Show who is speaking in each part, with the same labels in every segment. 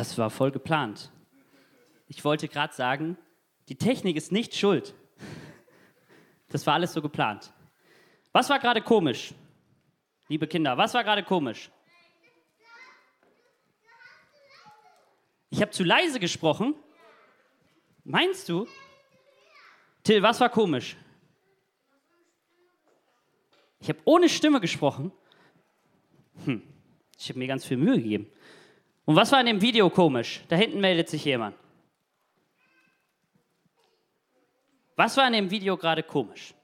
Speaker 1: Das war voll geplant. Ich wollte gerade sagen, die Technik ist nicht schuld. Das war alles so geplant. Was war gerade komisch? Liebe Kinder, was war gerade komisch? Ich habe zu leise gesprochen. Meinst du? Till, was war komisch? Ich habe ohne Stimme gesprochen. Hm, ich habe mir ganz viel Mühe gegeben. Und was war in dem Video komisch? Da hinten meldet sich jemand. Was war in dem Video gerade komisch?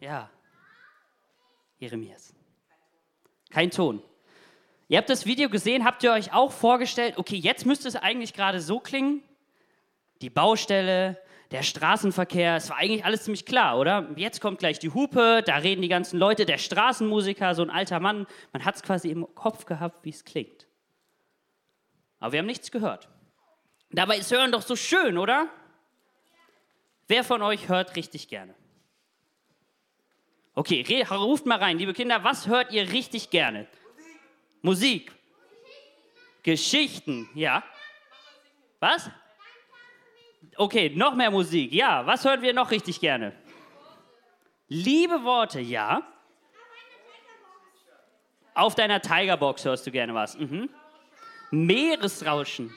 Speaker 1: Ja, Jeremias. Kein Ton. Ihr habt das Video gesehen, habt ihr euch auch vorgestellt, okay, jetzt müsste es eigentlich gerade so klingen? Die Baustelle, der Straßenverkehr, es war eigentlich alles ziemlich klar, oder? Jetzt kommt gleich die Hupe, da reden die ganzen Leute, der Straßenmusiker, so ein alter Mann, man hat es quasi im Kopf gehabt, wie es klingt. Aber wir haben nichts gehört. Dabei ist Hören doch so schön, oder? Wer von euch hört richtig gerne? Okay, ruft mal rein, liebe Kinder, was hört ihr richtig gerne? Musik. Musik. Geschichten, ja. Was? Okay, noch mehr Musik. Ja, was hören wir noch richtig gerne? Liebe Worte, ja. Auf deiner Tigerbox hörst du gerne was. Mhm. Meeresrauschen.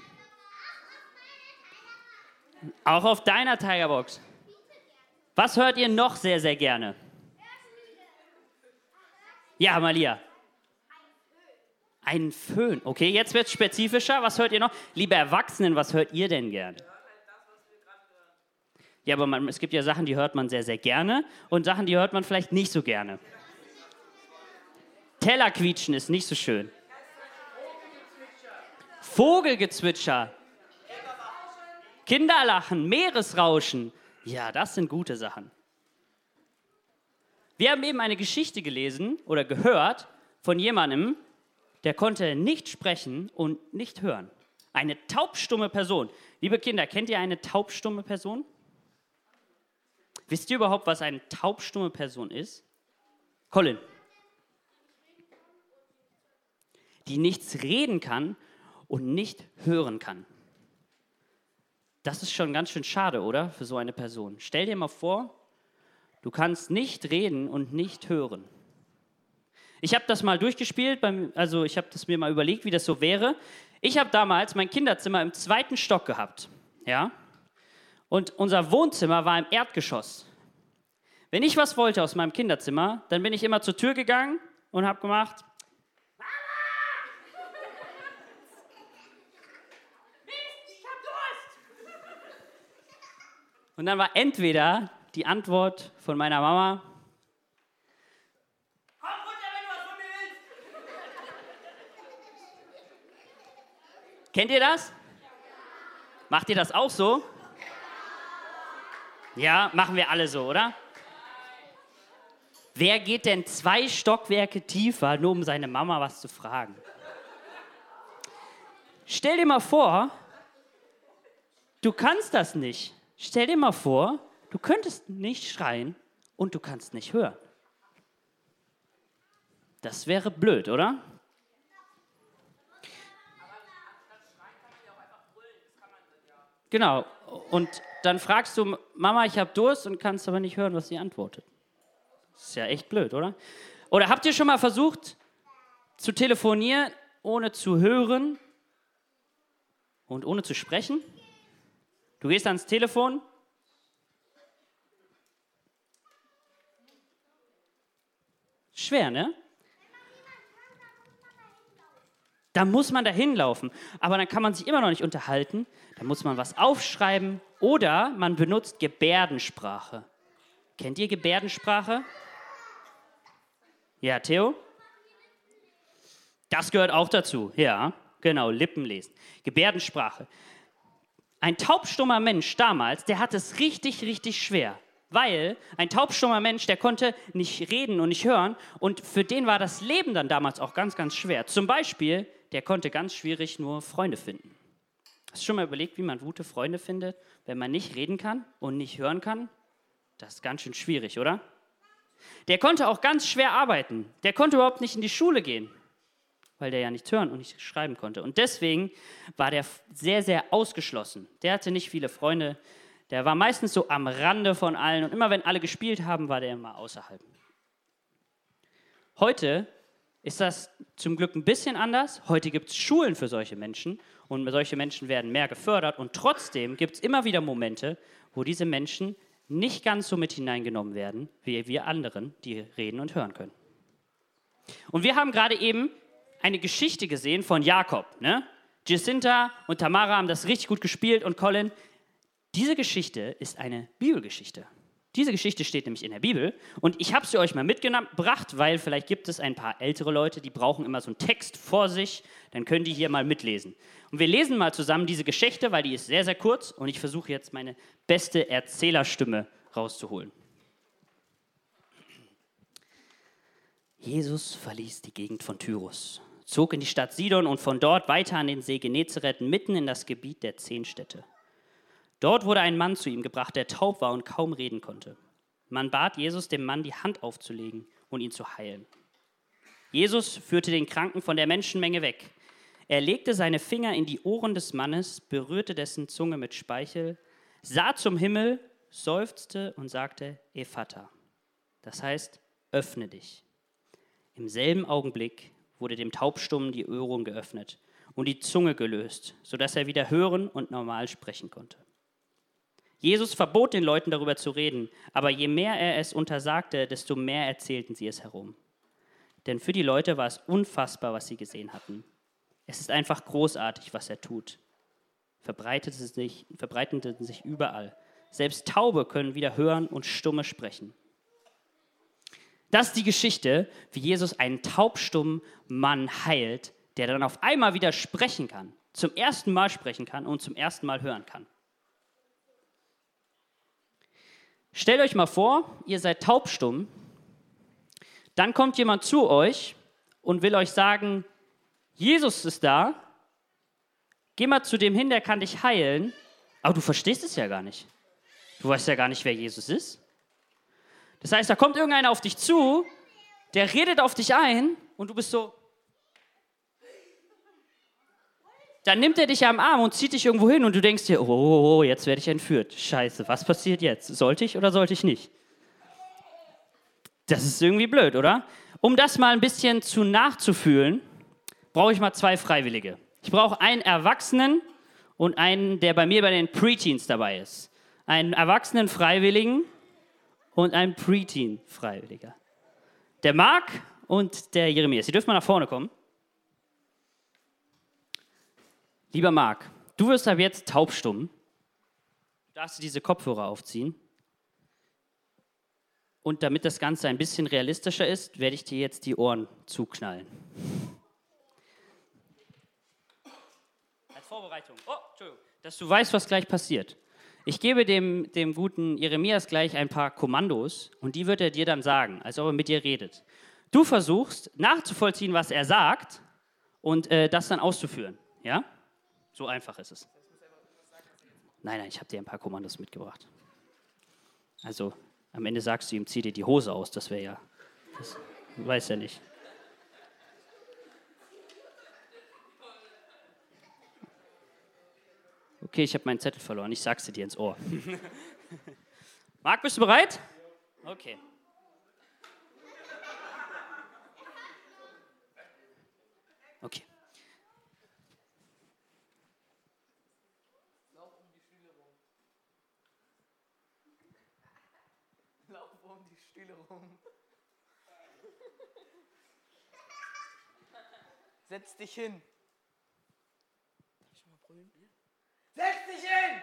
Speaker 1: Auch auf deiner Tigerbox. Was hört ihr noch sehr, sehr gerne? Ja, Malia. Ein Föhn. Okay, jetzt wird es spezifischer. Was hört ihr noch? Liebe Erwachsenen, was hört ihr denn gerne? Ja, aber man, es gibt ja Sachen, die hört man sehr, sehr gerne und Sachen, die hört man vielleicht nicht so gerne. Teller quietschen ist nicht so schön. Vogelgezwitscher. Kinderlachen, Meeresrauschen. Ja, das sind gute Sachen. Wir haben eben eine Geschichte gelesen oder gehört von jemandem, der konnte nicht sprechen und nicht hören. Eine taubstumme Person. Liebe Kinder, kennt ihr eine taubstumme Person? Wisst ihr überhaupt, was eine taubstumme Person ist? Colin. Die nichts reden kann und nicht hören kann. Das ist schon ganz schön schade, oder? Für so eine Person. Stell dir mal vor, du kannst nicht reden und nicht hören. Ich habe das mal durchgespielt, beim, also ich habe das mir mal überlegt, wie das so wäre. Ich habe damals mein Kinderzimmer im zweiten Stock gehabt. Ja? Und unser Wohnzimmer war im Erdgeschoss. Wenn ich was wollte aus meinem Kinderzimmer, dann bin ich immer zur Tür gegangen und habe gemacht. Mama! ich hab Durst! Und dann war entweder die Antwort von meiner Mama, Komm runter, wenn du was von mir willst! Kennt ihr das? Macht ihr das auch so? Ja, machen wir alle so, oder? Wer geht denn zwei Stockwerke tiefer, nur um seine Mama was zu fragen? Stell dir mal vor, du kannst das nicht. Stell dir mal vor, du könntest nicht schreien und du kannst nicht hören. Das wäre blöd, oder? Genau. Und dann fragst du, Mama, ich habe Durst und kannst aber nicht hören, was sie antwortet. Ist ja echt blöd, oder? Oder habt ihr schon mal versucht zu telefonieren, ohne zu hören und ohne zu sprechen? Du gehst ans Telefon. Schwer, ne? Da muss man dahin laufen. Aber dann kann man sich immer noch nicht unterhalten. Da muss man was aufschreiben oder man benutzt Gebärdensprache. Kennt ihr Gebärdensprache? Ja, Theo? Das gehört auch dazu. Ja, genau, Lippenlesen. Gebärdensprache. Ein taubstummer Mensch damals, der hat es richtig, richtig schwer. Weil ein taubstummer Mensch, der konnte nicht reden und nicht hören. Und für den war das Leben dann damals auch ganz, ganz schwer. Zum Beispiel, der konnte ganz schwierig nur Freunde finden. Hast du schon mal überlegt, wie man gute Freunde findet, wenn man nicht reden kann und nicht hören kann? Das ist ganz schön schwierig, oder? Der konnte auch ganz schwer arbeiten. Der konnte überhaupt nicht in die Schule gehen, weil der ja nichts hören und nicht schreiben konnte. Und deswegen war der sehr, sehr ausgeschlossen. Der hatte nicht viele Freunde. Der war meistens so am Rande von allen. Und immer wenn alle gespielt haben, war der immer außerhalb. Heute ist das zum Glück ein bisschen anders. Heute gibt es Schulen für solche Menschen und solche Menschen werden mehr gefördert. Und trotzdem gibt es immer wieder Momente, wo diese Menschen nicht ganz so mit hineingenommen werden, wie wir anderen, die reden und hören können. Und wir haben gerade eben eine Geschichte gesehen von Jakob. Ne? Jacinta und Tamara haben das richtig gut gespielt und Colin. Diese Geschichte ist eine Bibelgeschichte. Diese Geschichte steht nämlich in der Bibel und ich habe sie euch mal mitgebracht, weil vielleicht gibt es ein paar ältere Leute, die brauchen immer so einen Text vor sich, dann können die hier mal mitlesen. Und wir lesen mal zusammen diese Geschichte, weil die ist sehr, sehr kurz und ich versuche jetzt meine beste Erzählerstimme rauszuholen. Jesus verließ die Gegend von Tyrus, zog in die Stadt Sidon und von dort weiter an den See Genezareth mitten in das Gebiet der zehn Städte. Dort wurde ein Mann zu ihm gebracht, der taub war und kaum reden konnte. Man bat Jesus, dem Mann die Hand aufzulegen und ihn zu heilen. Jesus führte den Kranken von der Menschenmenge weg. Er legte seine Finger in die Ohren des Mannes, berührte dessen Zunge mit Speichel, sah zum Himmel, seufzte und sagte, Ephata. Das heißt, öffne dich. Im selben Augenblick wurde dem Taubstummen die Öhrung geöffnet und die Zunge gelöst, sodass er wieder hören und normal sprechen konnte. Jesus verbot den Leuten darüber zu reden, aber je mehr er es untersagte, desto mehr erzählten sie es herum. Denn für die Leute war es unfassbar, was sie gesehen hatten. Es ist einfach großartig, was er tut. Verbreitete sich, verbreitete sich überall. Selbst Taube können wieder hören und Stumme sprechen. Das ist die Geschichte, wie Jesus einen taubstummen Mann heilt, der dann auf einmal wieder sprechen kann, zum ersten Mal sprechen kann und zum ersten Mal hören kann. Stellt euch mal vor, ihr seid taubstumm, dann kommt jemand zu euch und will euch sagen, Jesus ist da, geh mal zu dem hin, der kann dich heilen, aber du verstehst es ja gar nicht. Du weißt ja gar nicht, wer Jesus ist. Das heißt, da kommt irgendeiner auf dich zu, der redet auf dich ein und du bist so, dann nimmt er dich am Arm und zieht dich irgendwo hin und du denkst dir, oh, oh, oh, jetzt werde ich entführt. Scheiße, was passiert jetzt? Sollte ich oder sollte ich nicht? Das ist irgendwie blöd, oder? Um das mal ein bisschen zu nachzufühlen, brauche ich mal zwei Freiwillige. Ich brauche einen Erwachsenen und einen, der bei mir bei den Preteens dabei ist. Einen erwachsenen Freiwilligen und einen Preteen-Freiwilliger. Der Marc und der Jeremias. Sie dürfen mal nach vorne kommen. Lieber Marc, du wirst ab jetzt taubstumm. Du darfst diese Kopfhörer aufziehen. Und damit das Ganze ein bisschen realistischer ist, werde ich dir jetzt die Ohren zuknallen. Als Vorbereitung. Oh, Entschuldigung. Dass du weißt, was gleich passiert. Ich gebe dem, dem guten Jeremias gleich ein paar Kommandos und die wird er dir dann sagen, als ob er mit dir redet. Du versuchst nachzuvollziehen, was er sagt und äh, das dann auszuführen. Ja? So einfach ist es. Nein, nein, ich habe dir ein paar Kommandos mitgebracht. Also am Ende sagst du ihm, zieh dir die Hose aus, das wäre ja, das weiß er nicht. Okay, ich habe meinen Zettel verloren, ich sag's dir ins Ohr. Marc, bist du bereit? Okay. Okay.
Speaker 2: Setz dich hin. Setz dich hin!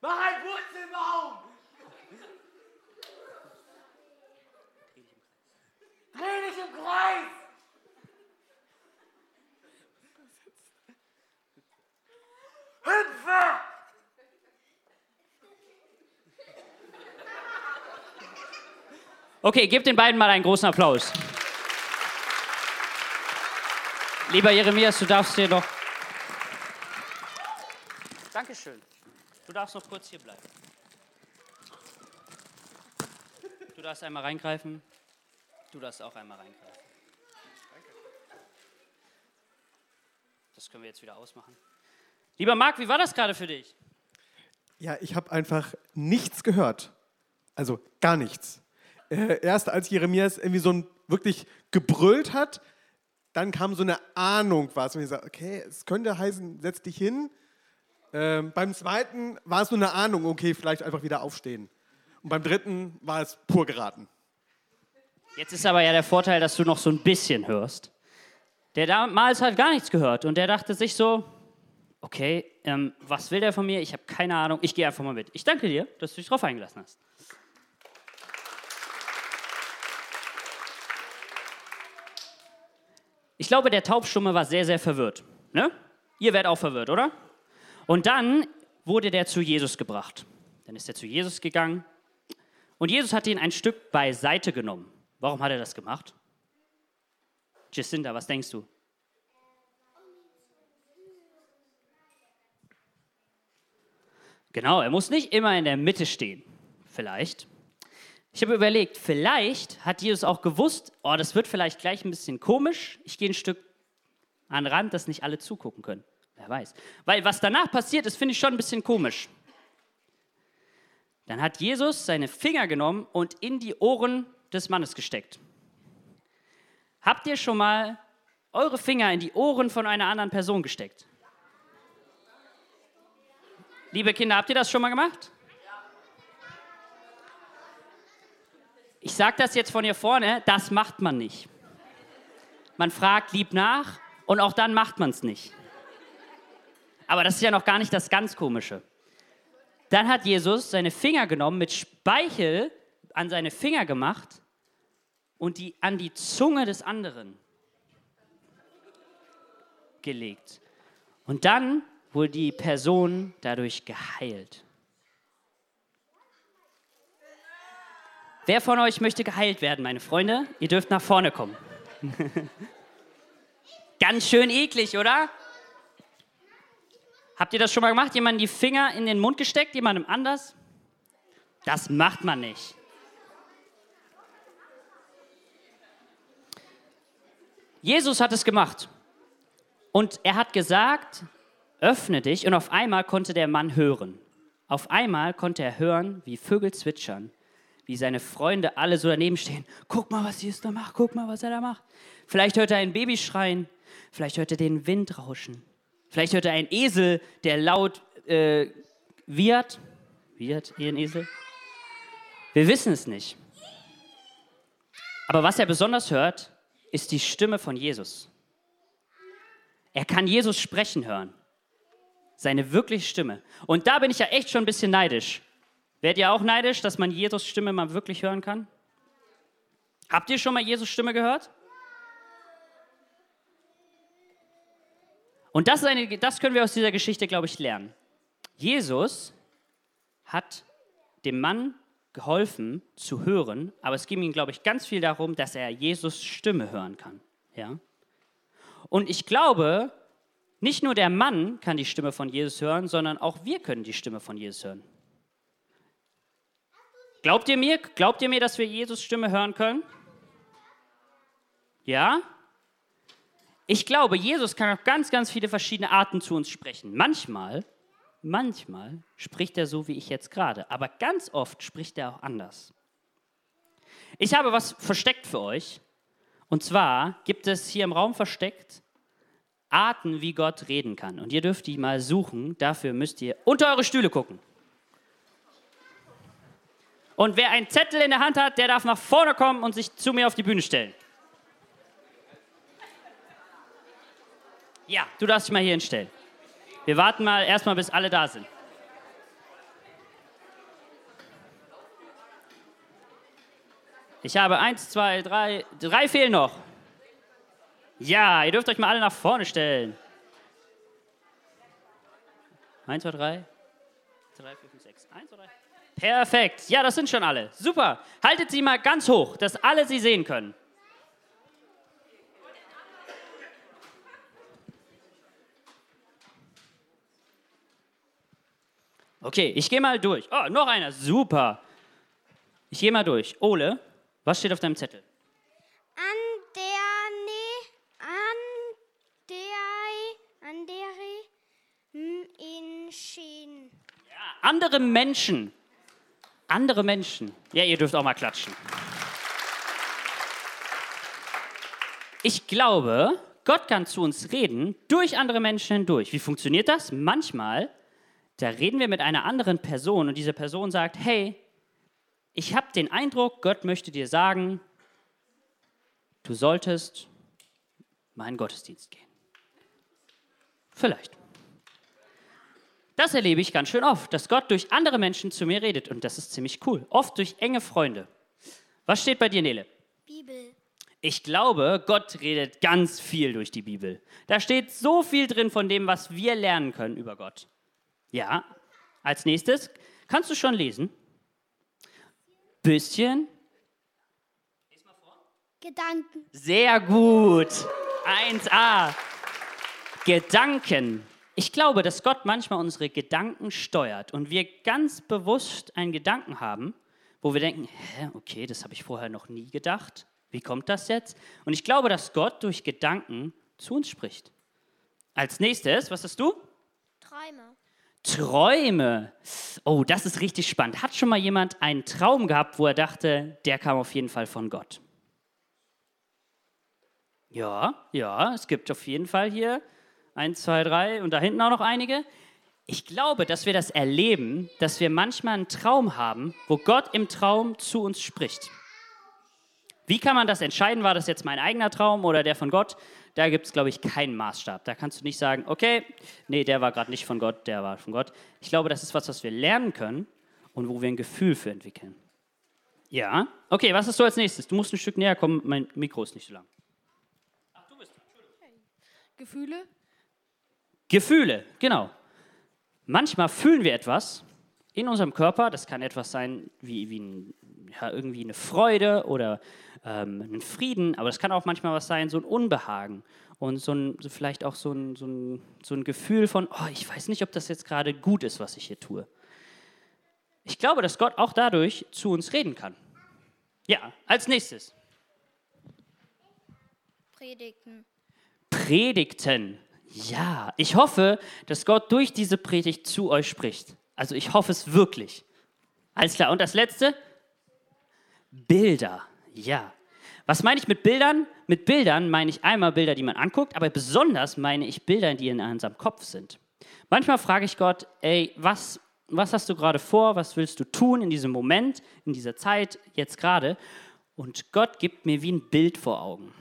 Speaker 2: Mach einen Wurzelbaum! Dreh dich im Kreis! Hüpfe!
Speaker 1: Okay, gebt den beiden mal einen großen Applaus. Lieber Jeremias, du darfst dir noch. Dankeschön. Du darfst noch kurz hier bleiben. Du Du darfst einmal reingreifen. Du darfst auch einmal reingreifen. Das können wir jetzt wieder ausmachen. Lieber Marc, wie war das gerade für dich?
Speaker 3: Ja, ich habe einfach nichts gehört. Also gar nichts. Äh, erst als Jeremias irgendwie so ein, wirklich gebrüllt hat, dann kam so eine Ahnung was. Ich sage, okay, es könnte heißen, setz dich hin. Ähm, beim zweiten war es nur eine Ahnung, okay, vielleicht einfach wieder aufstehen. Und beim dritten war es pur geraten.
Speaker 1: Jetzt ist aber ja der Vorteil, dass du noch so ein bisschen hörst. Der damals hat gar nichts gehört und der dachte sich so, okay, ähm, was will der von mir? Ich habe keine Ahnung, ich gehe einfach mal mit. Ich danke dir, dass du dich drauf eingelassen hast. Ich glaube, der Taubstumme war sehr, sehr verwirrt. Ne? Ihr werdet auch verwirrt, oder? Und dann wurde der zu Jesus gebracht. Dann ist er zu Jesus gegangen und Jesus hat ihn ein Stück beiseite genommen. Warum hat er das gemacht? Jacinda, was denkst du? Genau, er muss nicht immer in der Mitte stehen. Vielleicht. Ich habe überlegt, vielleicht hat Jesus auch gewusst, oh, das wird vielleicht gleich ein bisschen komisch. Ich gehe ein Stück an den Rand, dass nicht alle zugucken können. Wer weiß. Weil was danach passiert ist, finde ich schon ein bisschen komisch. Dann hat Jesus seine Finger genommen und in die Ohren des Mannes gesteckt. Habt ihr schon mal eure Finger in die Ohren von einer anderen Person gesteckt? Liebe Kinder, habt ihr das schon mal gemacht? Ich sage das jetzt von hier vorne, das macht man nicht. Man fragt lieb nach und auch dann macht man es nicht. Aber das ist ja noch gar nicht das ganz Komische. Dann hat Jesus seine Finger genommen, mit Speichel an seine Finger gemacht und die an die Zunge des anderen gelegt. Und dann wurde die Person dadurch geheilt. Wer von euch möchte geheilt werden, meine Freunde? Ihr dürft nach vorne kommen. Ganz schön eklig, oder? Habt ihr das schon mal gemacht? Jemanden die Finger in den Mund gesteckt, jemandem anders? Das macht man nicht. Jesus hat es gemacht. Und er hat gesagt, öffne dich. Und auf einmal konnte der Mann hören. Auf einmal konnte er hören, wie Vögel zwitschern, wie seine Freunde alle so daneben stehen. Guck mal, was Jesus da macht, guck mal, was er da macht. Vielleicht hört er ein Baby schreien, vielleicht hört er den Wind rauschen, vielleicht hört er einen Esel, der laut äh, wiehert. Wiehert ihr ein Esel? Wir wissen es nicht. Aber was er besonders hört, ist die Stimme von Jesus. Er kann Jesus sprechen hören. Seine wirkliche Stimme. Und da bin ich ja echt schon ein bisschen neidisch. Werdet ihr auch neidisch, dass man Jesus Stimme mal wirklich hören kann? Habt ihr schon mal Jesus Stimme gehört? Und das, eine, das können wir aus dieser Geschichte, glaube ich, lernen. Jesus hat dem Mann geholfen zu hören, aber es ging ihm, glaube ich, ganz viel darum, dass er Jesus Stimme hören kann. Ja? Und ich glaube, nicht nur der Mann kann die Stimme von Jesus hören, sondern auch wir können die Stimme von Jesus hören. Glaubt ihr mir? Glaubt ihr mir, dass wir Jesus Stimme hören können? Ja? Ich glaube, Jesus kann auf ganz, ganz viele verschiedene Arten zu uns sprechen. Manchmal, manchmal spricht er so wie ich jetzt gerade, aber ganz oft spricht er auch anders. Ich habe was versteckt für euch. Und zwar gibt es hier im Raum versteckt Arten, wie Gott reden kann. Und ihr dürft die mal suchen. Dafür müsst ihr unter eure Stühle gucken. Und wer einen Zettel in der Hand hat, der darf nach vorne kommen und sich zu mir auf die Bühne stellen. Ja, du darfst dich mal hier hinstellen. Wir warten mal erstmal, bis alle da sind. Ich habe eins, zwei, drei, drei fehlen noch. Ja, ihr dürft euch mal alle nach vorne stellen. Eins, zwei, drei. Drei, vier, fünf, sechs. Eins, zwei, drei. Perfekt. Ja, das sind schon alle. Super. Haltet sie mal ganz hoch, dass alle sie sehen können. Okay, ich gehe mal durch. Oh, noch einer. Super. Ich gehe mal durch. Ole, was steht auf deinem Zettel?
Speaker 4: An der ne, an der, an der m, in Schien.
Speaker 1: Andere Menschen. Andere Menschen. Ja, ihr dürft auch mal klatschen. Ich glaube, Gott kann zu uns reden durch andere Menschen hindurch. Wie funktioniert das? Manchmal, da reden wir mit einer anderen Person und diese Person sagt, hey, ich habe den Eindruck, Gott möchte dir sagen, du solltest meinen Gottesdienst gehen. Vielleicht. Das erlebe ich ganz schön oft, dass Gott durch andere Menschen zu mir redet und das ist ziemlich cool. Oft durch enge Freunde. Was steht bei dir, Nele?
Speaker 4: Bibel.
Speaker 1: Ich glaube, Gott redet ganz viel durch die Bibel. Da steht so viel drin von dem, was wir lernen können über Gott. Ja, als nächstes, kannst du schon lesen? Bisschen.
Speaker 4: Gedanken.
Speaker 1: Sehr gut. 1a. Gedanken. Ich glaube, dass Gott manchmal unsere Gedanken steuert und wir ganz bewusst einen Gedanken haben, wo wir denken, hä, okay, das habe ich vorher noch nie gedacht. Wie kommt das jetzt? Und ich glaube, dass Gott durch Gedanken zu uns spricht. Als nächstes, was hast du?
Speaker 4: Träume.
Speaker 1: Träume. Oh, das ist richtig spannend. Hat schon mal jemand einen Traum gehabt, wo er dachte, der kam auf jeden Fall von Gott? Ja, ja, es gibt auf jeden Fall hier eins, zwei, drei und da hinten auch noch einige. Ich glaube, dass wir das erleben, dass wir manchmal einen Traum haben, wo Gott im Traum zu uns spricht. Wie kann man das entscheiden? War das jetzt mein eigener Traum oder der von Gott? Da gibt es, glaube ich, keinen Maßstab. Da kannst du nicht sagen, okay, nee, der war gerade nicht von Gott, der war von Gott. Ich glaube, das ist was, was wir lernen können und wo wir ein Gefühl für entwickeln. Ja, okay, was hast du als nächstes? Du musst ein Stück näher kommen, mein Mikro ist nicht so lang.
Speaker 5: Gefühle?
Speaker 1: Gefühle, genau. Manchmal fühlen wir etwas in unserem Körper. Das kann etwas sein wie, wie ein, ja, irgendwie eine Freude oder ähm, ein Frieden, aber das kann auch manchmal was sein, so ein Unbehagen und so ein, so vielleicht auch so ein, so, ein, so ein Gefühl von, oh, ich weiß nicht, ob das jetzt gerade gut ist, was ich hier tue. Ich glaube, dass Gott auch dadurch zu uns reden kann. Ja, als nächstes.
Speaker 4: Predigten.
Speaker 1: Predigten. Ja, ich hoffe, dass Gott durch diese Predigt zu euch spricht. Also ich hoffe es wirklich. Alles klar. Und das letzte? Bilder. Ja. Was meine ich mit Bildern? Mit Bildern meine ich einmal Bilder, die man anguckt, aber besonders meine ich Bilder, die in unserem Kopf sind. Manchmal frage ich Gott, ey, was, was hast du gerade vor? Was willst du tun in diesem Moment, in dieser Zeit, jetzt gerade? Und Gott gibt mir wie ein Bild vor Augen.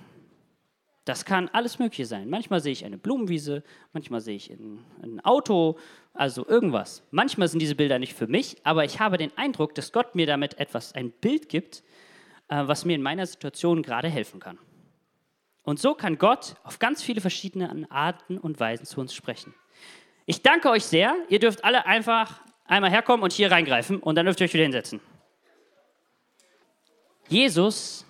Speaker 1: Das kann alles Mögliche sein. Manchmal sehe ich eine Blumenwiese, manchmal sehe ich ein, ein, Auto, also irgendwas. Manchmal sind diese Bilder nicht für mich, aber ich habe den Eindruck, dass Gott mir damit etwas, ein Bild gibt, äh, was mir in meiner Situation gerade helfen kann. Und so kann Gott auf ganz viele verschiedene Arten und Weisen zu uns sprechen. Ich danke euch sehr. Ihr dürft alle einfach einmal herkommen und hier reingreifen und dann dürft ihr euch wieder hinsetzen. Jesus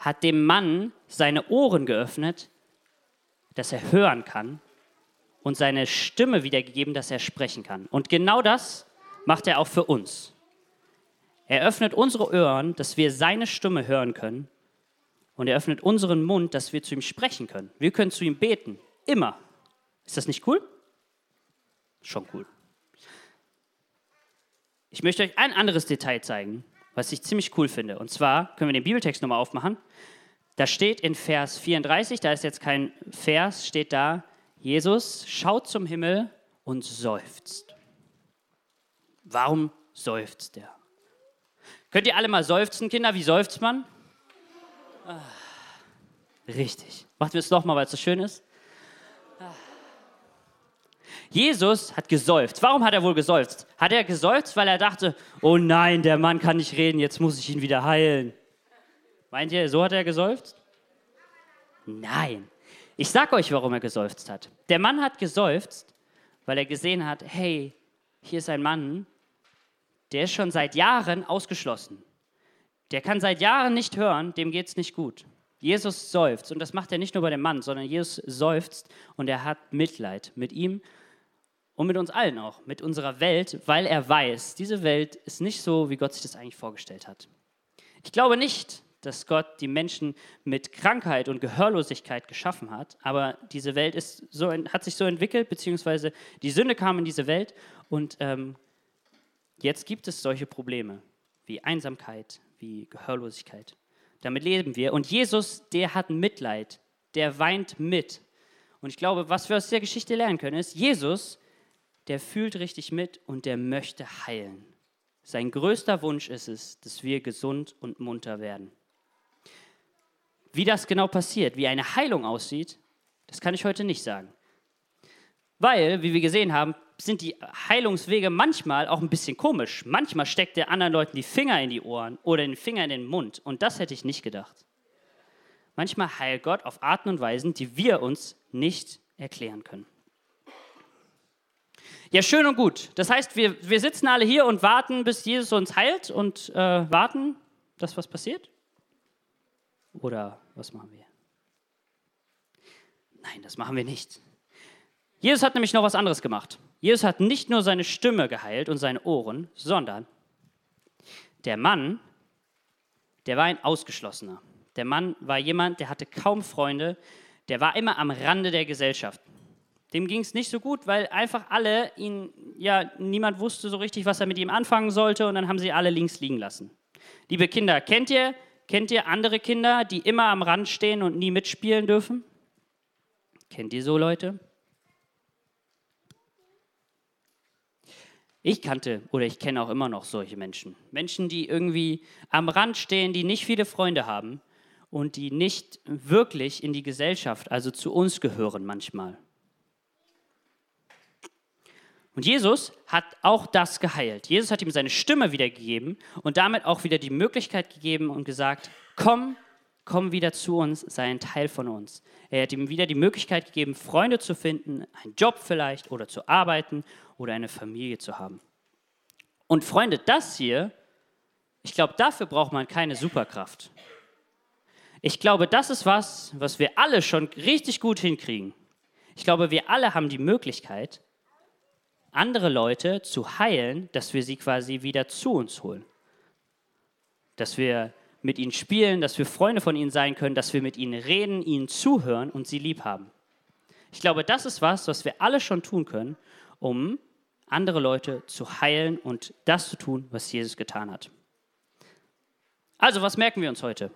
Speaker 1: hat dem Mann seine Ohren geöffnet, dass er hören kann und seine Stimme wiedergegeben, dass er sprechen kann. Und genau das macht er auch für uns. Er öffnet unsere Ohren, dass wir seine Stimme hören können. Und er öffnet unseren Mund, dass wir zu ihm sprechen können. Wir können zu ihm beten. Immer. Ist das nicht cool? Schon cool. Ich möchte euch ein anderes Detail zeigen, was ich ziemlich cool finde. Und zwar können wir den Bibeltext nochmal aufmachen. Da steht in Vers 34, da ist jetzt kein Vers, steht da, Jesus schaut zum Himmel und seufzt. Warum seufzt er? Könnt ihr alle mal seufzen, Kinder? Wie seufzt man? Ah, richtig. Machen wir es nochmal, weil es so schön ist. Jesus hat geseufzt. Warum hat er wohl geseufzt? Hat er geseufzt, weil er dachte, oh nein, der Mann kann nicht reden, jetzt muss ich ihn wieder heilen? Meint ihr, so hat er geseufzt? Nein. Ich sag euch, warum er geseufzt hat. Der Mann hat geseufzt, weil er gesehen hat, hey, hier ist ein Mann, der ist schon seit Jahren ausgeschlossen. Der kann seit Jahren nicht hören, dem geht es nicht gut. Jesus seufzt und das macht er nicht nur bei dem Mann, sondern Jesus seufzt und er hat Mitleid mit ihm und mit uns allen auch, mit unserer Welt, weil er weiß, diese Welt ist nicht so, wie Gott sich das eigentlich vorgestellt hat. Ich glaube nicht, dass Gott die Menschen mit Krankheit und Gehörlosigkeit geschaffen hat, aber diese Welt ist so, hat sich so entwickelt, beziehungsweise die Sünde kam in diese Welt und ähm, jetzt gibt es solche Probleme wie Einsamkeit, wie Gehörlosigkeit. Damit leben wir. Und Jesus, der hat Mitleid, der weint mit. Und ich glaube, was wir aus der Geschichte lernen können, ist, Jesus, der fühlt richtig mit und der möchte heilen. Sein größter Wunsch ist es, dass wir gesund und munter werden. Wie das genau passiert, wie eine Heilung aussieht, das kann ich heute nicht sagen. Weil, wie wir gesehen haben, sind die Heilungswege manchmal auch ein bisschen komisch. Manchmal steckt der anderen Leuten die Finger in die Ohren oder den Finger in den Mund. Und das hätte ich nicht gedacht. Manchmal heilt Gott auf Arten und Weisen, die wir uns nicht erklären können. Ja, schön und gut. Das heißt, wir, wir sitzen alle hier und warten, bis Jesus uns heilt und äh, warten, dass was passiert? Oder was machen wir? Nein, das machen wir nicht. Jesus hat nämlich noch was anderes gemacht. Jesus hat nicht nur seine Stimme geheilt und seine Ohren, sondern der Mann, der war ein Ausgeschlossener. Der Mann war jemand, der hatte kaum Freunde, der war immer am Rande der Gesellschaft. Dem ging es nicht so gut, weil einfach alle ihn, ja, niemand wusste so richtig, was er mit ihm anfangen sollte und dann haben sie alle links liegen lassen. Liebe Kinder, kennt ihr, kennt ihr andere Kinder, die immer am Rand stehen und nie mitspielen dürfen? Kennt ihr so Leute? Ich kannte oder ich kenne auch immer noch solche Menschen. Menschen, die irgendwie am Rand stehen, die nicht viele Freunde haben und die nicht wirklich in die Gesellschaft, also zu uns gehören manchmal. Und Jesus hat auch das geheilt. Jesus hat ihm seine Stimme wiedergegeben und damit auch wieder die Möglichkeit gegeben und gesagt, komm, komm wieder zu uns, sei ein Teil von uns. Er hat ihm wieder die Möglichkeit gegeben, Freunde zu finden, einen Job vielleicht oder zu arbeiten oder eine Familie zu haben. Und Freunde, das hier, ich glaube, dafür braucht man keine Superkraft. Ich glaube, das ist was, was wir alle schon richtig gut hinkriegen. Ich glaube, wir alle haben die Möglichkeit, andere Leute zu heilen, dass wir sie quasi wieder zu uns holen. Dass wir mit ihnen spielen, dass wir Freunde von ihnen sein können, dass wir mit ihnen reden, ihnen zuhören und sie lieb haben. Ich glaube, das ist was, was wir alle schon tun können, um andere Leute zu heilen und das zu tun, was Jesus getan hat. Also, was merken wir uns heute?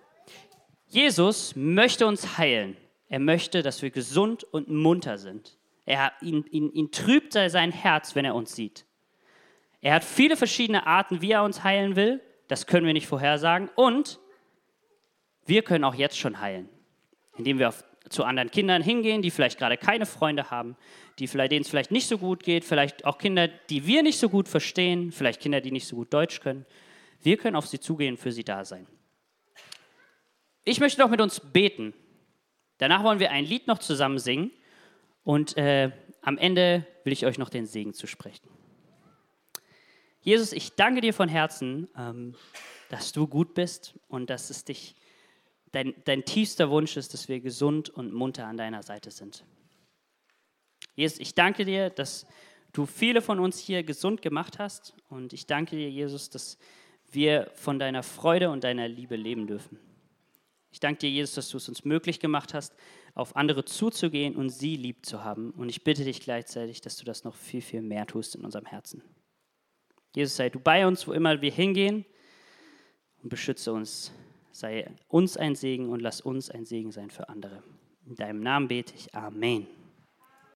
Speaker 1: Jesus möchte uns heilen. Er möchte, dass wir gesund und munter sind. Er, ihn, ihn, ihn trübt sein Herz, wenn er uns sieht. Er hat viele verschiedene Arten, wie er uns heilen will. Das können wir nicht vorhersagen. Und wir können auch jetzt schon heilen, indem wir auf, zu anderen Kindern hingehen, die vielleicht gerade keine Freunde haben, die vielleicht, denen es vielleicht nicht so gut geht, vielleicht auch Kinder, die wir nicht so gut verstehen, vielleicht Kinder, die nicht so gut Deutsch können. Wir können auf sie zugehen, für sie da sein. Ich möchte noch mit uns beten. Danach wollen wir ein Lied noch zusammen singen und äh, am Ende will ich euch noch den Segen zusprechen. Jesus, ich danke dir von Herzen, ähm, dass du gut bist und dass es dich, dein, dein tiefster Wunsch ist, dass wir gesund und munter an deiner Seite sind. Jesus, ich danke dir, dass du viele von uns hier gesund gemacht hast. Und ich danke dir, Jesus, dass wir von deiner Freude und deiner Liebe leben dürfen. Ich danke dir, Jesus, dass du es uns möglich gemacht hast, auf andere zuzugehen und sie lieb zu haben. Und ich bitte dich gleichzeitig, dass du das noch viel, viel mehr tust in unserem Herzen. Jesus, sei du bei uns, wo immer wir hingehen und beschütze uns. Sei uns ein Segen und lass uns ein Segen sein für andere. In deinem Namen bete ich. Amen.